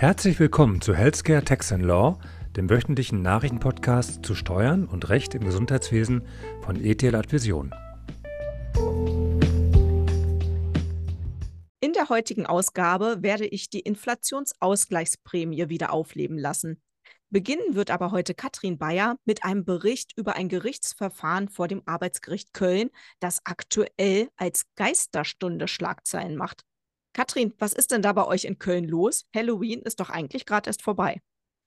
Herzlich willkommen zu Healthcare Tax and Law, dem wöchentlichen Nachrichtenpodcast zu Steuern und Recht im Gesundheitswesen von ETL Advision. In der heutigen Ausgabe werde ich die Inflationsausgleichsprämie wieder aufleben lassen. Beginnen wird aber heute Katrin Bayer mit einem Bericht über ein Gerichtsverfahren vor dem Arbeitsgericht Köln, das aktuell als Geisterstunde Schlagzeilen macht. Katrin, was ist denn da bei euch in Köln los? Halloween ist doch eigentlich gerade erst vorbei.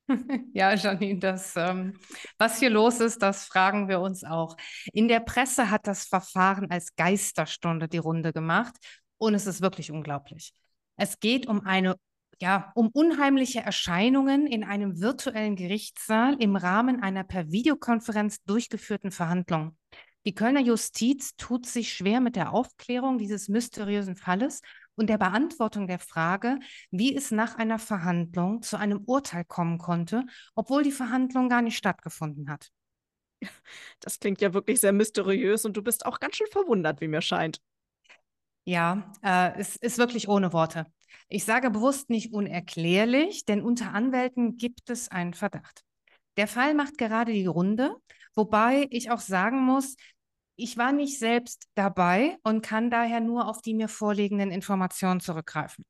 Ja, Janine, das, ähm, was hier los ist, das fragen wir uns auch. In der Presse hat das Verfahren als Geisterstunde die Runde gemacht und es ist wirklich unglaublich. Es geht um eine, ja, um unheimliche Erscheinungen in einem virtuellen Gerichtssaal im Rahmen einer per Videokonferenz durchgeführten Verhandlung. Die Kölner Justiz tut sich schwer mit der Aufklärung dieses mysteriösen Falles und der Beantwortung der Frage, wie es nach einer Verhandlung zu einem Urteil kommen konnte, obwohl die Verhandlung gar nicht stattgefunden hat. Das klingt ja wirklich sehr mysteriös und du bist auch ganz schön verwundert, wie mir scheint. Ja, äh, es ist wirklich ohne Worte. Ich sage bewusst nicht unerklärlich, denn unter Anwälten gibt es einen Verdacht. Der Fall macht gerade die Runde, wobei ich auch sagen muss, ich war nicht selbst dabei und kann daher nur auf die mir vorliegenden Informationen zurückgreifen.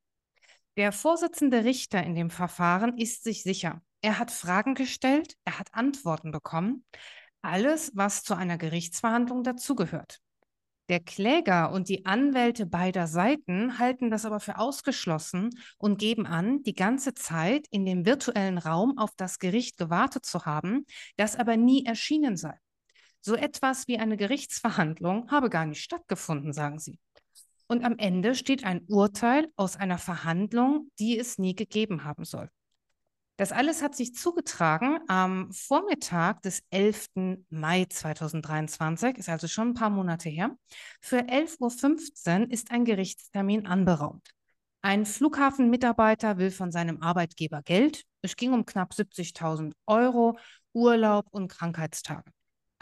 Der Vorsitzende Richter in dem Verfahren ist sich sicher. Er hat Fragen gestellt, er hat Antworten bekommen. Alles, was zu einer Gerichtsverhandlung dazugehört. Der Kläger und die Anwälte beider Seiten halten das aber für ausgeschlossen und geben an, die ganze Zeit in dem virtuellen Raum auf das Gericht gewartet zu haben, das aber nie erschienen sei. So etwas wie eine Gerichtsverhandlung habe gar nicht stattgefunden, sagen sie. Und am Ende steht ein Urteil aus einer Verhandlung, die es nie gegeben haben soll. Das alles hat sich zugetragen am Vormittag des 11. Mai 2023, ist also schon ein paar Monate her. Für 11.15 Uhr ist ein Gerichtstermin anberaumt. Ein Flughafenmitarbeiter will von seinem Arbeitgeber Geld. Es ging um knapp 70.000 Euro, Urlaub und Krankheitstage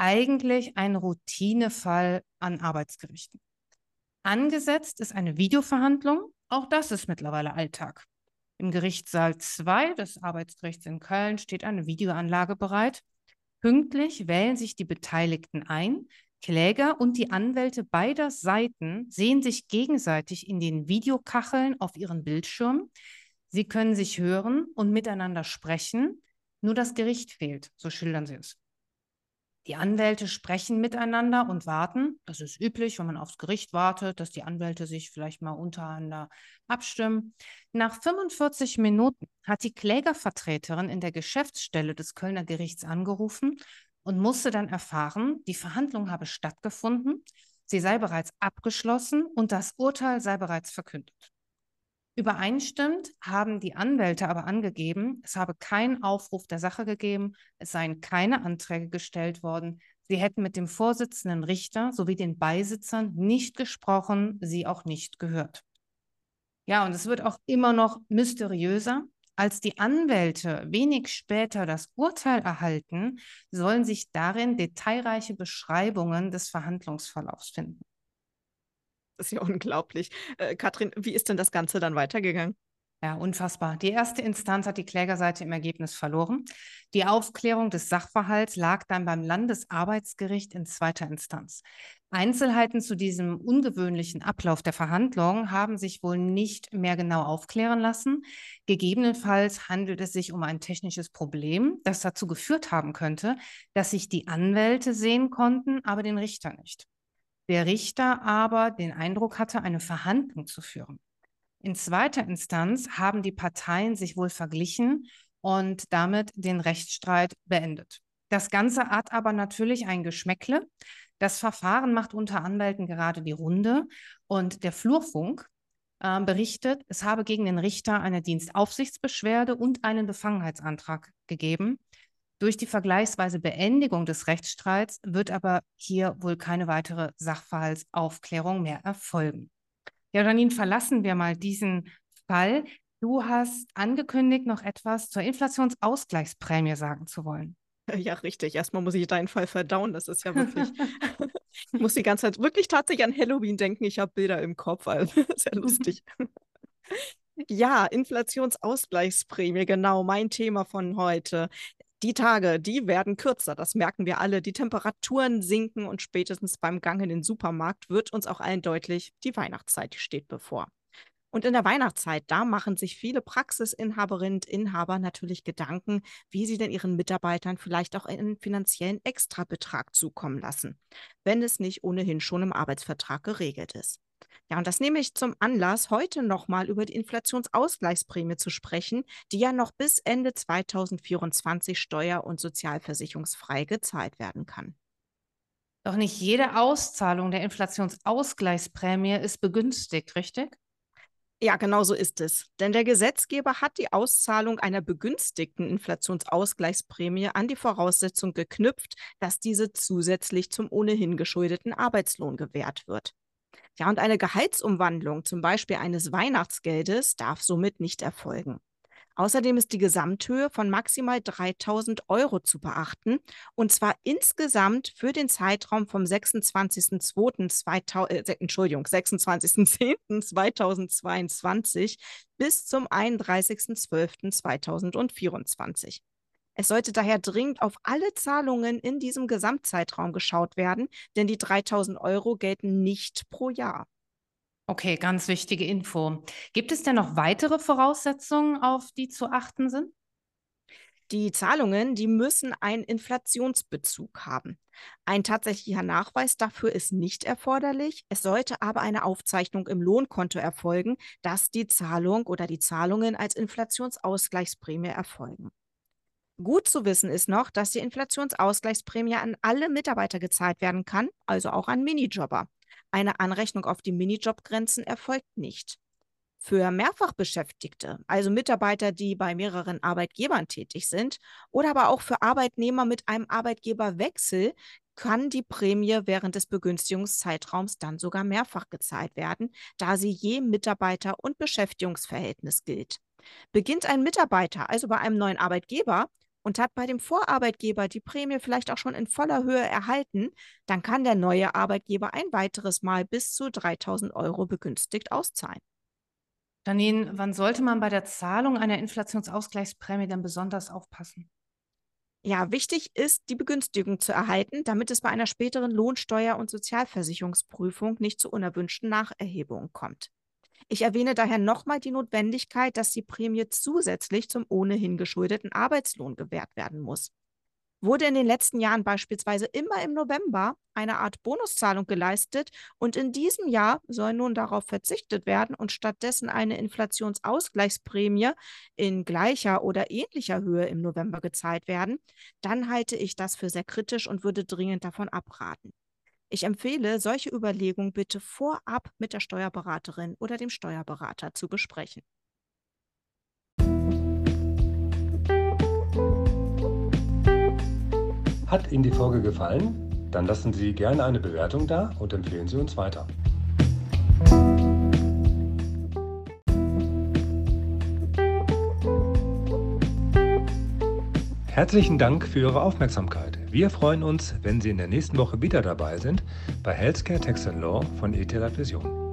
eigentlich ein Routinefall an Arbeitsgerichten. Angesetzt ist eine Videoverhandlung. Auch das ist mittlerweile Alltag. Im Gerichtssaal 2 des Arbeitsgerichts in Köln steht eine Videoanlage bereit. Pünktlich wählen sich die Beteiligten ein. Kläger und die Anwälte beider Seiten sehen sich gegenseitig in den Videokacheln auf ihren Bildschirmen. Sie können sich hören und miteinander sprechen. Nur das Gericht fehlt, so schildern sie es. Die Anwälte sprechen miteinander und warten. Das ist üblich, wenn man aufs Gericht wartet, dass die Anwälte sich vielleicht mal untereinander abstimmen. Nach 45 Minuten hat die Klägervertreterin in der Geschäftsstelle des Kölner Gerichts angerufen und musste dann erfahren, die Verhandlung habe stattgefunden, sie sei bereits abgeschlossen und das Urteil sei bereits verkündet. Übereinstimmend haben die Anwälte aber angegeben, es habe keinen Aufruf der Sache gegeben, es seien keine Anträge gestellt worden, sie hätten mit dem Vorsitzenden Richter sowie den Beisitzern nicht gesprochen, sie auch nicht gehört. Ja, und es wird auch immer noch mysteriöser. Als die Anwälte wenig später das Urteil erhalten, sollen sich darin detailreiche Beschreibungen des Verhandlungsverlaufs finden. Das ist ja unglaublich. Äh, Katrin, wie ist denn das Ganze dann weitergegangen? Ja, unfassbar. Die erste Instanz hat die Klägerseite im Ergebnis verloren. Die Aufklärung des Sachverhalts lag dann beim Landesarbeitsgericht in zweiter Instanz. Einzelheiten zu diesem ungewöhnlichen Ablauf der Verhandlung haben sich wohl nicht mehr genau aufklären lassen. Gegebenenfalls handelt es sich um ein technisches Problem, das dazu geführt haben könnte, dass sich die Anwälte sehen konnten, aber den Richter nicht der Richter aber den Eindruck hatte, eine Verhandlung zu führen. In zweiter Instanz haben die Parteien sich wohl verglichen und damit den Rechtsstreit beendet. Das Ganze hat aber natürlich ein Geschmäckle. Das Verfahren macht unter Anwälten gerade die Runde und der Flurfunk äh, berichtet, es habe gegen den Richter eine Dienstaufsichtsbeschwerde und einen Befangenheitsantrag gegeben. Durch die vergleichsweise Beendigung des Rechtsstreits wird aber hier wohl keine weitere Sachverhaltsaufklärung mehr erfolgen. Ja, Janine, verlassen wir mal diesen Fall. Du hast angekündigt, noch etwas zur Inflationsausgleichsprämie sagen zu wollen. Ja, richtig. Erstmal muss ich deinen Fall verdauen. Das ist ja wirklich. ich muss die ganze Zeit wirklich tatsächlich an Halloween denken. Ich habe Bilder im Kopf. Also sehr lustig. Ja, Inflationsausgleichsprämie, genau mein Thema von heute. Die Tage, die werden kürzer, das merken wir alle. Die Temperaturen sinken und spätestens beim Gang in den Supermarkt wird uns auch allen deutlich, die Weihnachtszeit steht bevor. Und in der Weihnachtszeit, da machen sich viele Praxisinhaberinnen und Inhaber natürlich Gedanken, wie sie denn ihren Mitarbeitern vielleicht auch einen finanziellen Extrabetrag zukommen lassen, wenn es nicht ohnehin schon im Arbeitsvertrag geregelt ist. Ja, und das nehme ich zum Anlass, heute nochmal über die Inflationsausgleichsprämie zu sprechen, die ja noch bis Ende 2024 steuer- und sozialversicherungsfrei gezahlt werden kann. Doch nicht jede Auszahlung der Inflationsausgleichsprämie ist begünstigt, richtig? Ja, genau so ist es. Denn der Gesetzgeber hat die Auszahlung einer begünstigten Inflationsausgleichsprämie an die Voraussetzung geknüpft, dass diese zusätzlich zum ohnehin geschuldeten Arbeitslohn gewährt wird. Ja, und eine Gehaltsumwandlung, zum Beispiel eines Weihnachtsgeldes, darf somit nicht erfolgen. Außerdem ist die Gesamthöhe von maximal 3000 Euro zu beachten und zwar insgesamt für den Zeitraum vom 26.02.2000, äh, Entschuldigung, 26.10.2022 bis zum 31.12.2024. Es sollte daher dringend auf alle Zahlungen in diesem Gesamtzeitraum geschaut werden, denn die 3000 Euro gelten nicht pro Jahr. Okay, ganz wichtige Info. Gibt es denn noch weitere Voraussetzungen, auf die zu achten sind? Die Zahlungen, die müssen einen Inflationsbezug haben. Ein tatsächlicher Nachweis dafür ist nicht erforderlich. Es sollte aber eine Aufzeichnung im Lohnkonto erfolgen, dass die Zahlung oder die Zahlungen als Inflationsausgleichsprämie erfolgen. Gut zu wissen ist noch, dass die Inflationsausgleichsprämie an alle Mitarbeiter gezahlt werden kann, also auch an Minijobber. Eine Anrechnung auf die Minijobgrenzen erfolgt nicht. Für Mehrfachbeschäftigte, also Mitarbeiter, die bei mehreren Arbeitgebern tätig sind, oder aber auch für Arbeitnehmer mit einem Arbeitgeberwechsel, kann die Prämie während des Begünstigungszeitraums dann sogar mehrfach gezahlt werden, da sie je Mitarbeiter- und Beschäftigungsverhältnis gilt. Beginnt ein Mitarbeiter also bei einem neuen Arbeitgeber, und hat bei dem Vorarbeitgeber die Prämie vielleicht auch schon in voller Höhe erhalten, dann kann der neue Arbeitgeber ein weiteres Mal bis zu 3000 Euro begünstigt auszahlen. Janine, wann sollte man bei der Zahlung einer Inflationsausgleichsprämie denn besonders aufpassen? Ja, wichtig ist, die Begünstigung zu erhalten, damit es bei einer späteren Lohnsteuer- und Sozialversicherungsprüfung nicht zu unerwünschten Nacherhebungen kommt. Ich erwähne daher nochmal die Notwendigkeit, dass die Prämie zusätzlich zum ohnehin geschuldeten Arbeitslohn gewährt werden muss. Wurde in den letzten Jahren beispielsweise immer im November eine Art Bonuszahlung geleistet und in diesem Jahr soll nun darauf verzichtet werden und stattdessen eine Inflationsausgleichsprämie in gleicher oder ähnlicher Höhe im November gezahlt werden, dann halte ich das für sehr kritisch und würde dringend davon abraten. Ich empfehle, solche Überlegungen bitte vorab mit der Steuerberaterin oder dem Steuerberater zu besprechen. Hat Ihnen die Folge gefallen? Dann lassen Sie gerne eine Bewertung da und empfehlen Sie uns weiter. Herzlichen Dank für Ihre Aufmerksamkeit. Wir freuen uns, wenn Sie in der nächsten Woche wieder dabei sind bei Healthcare Tax Law von ETH Vision.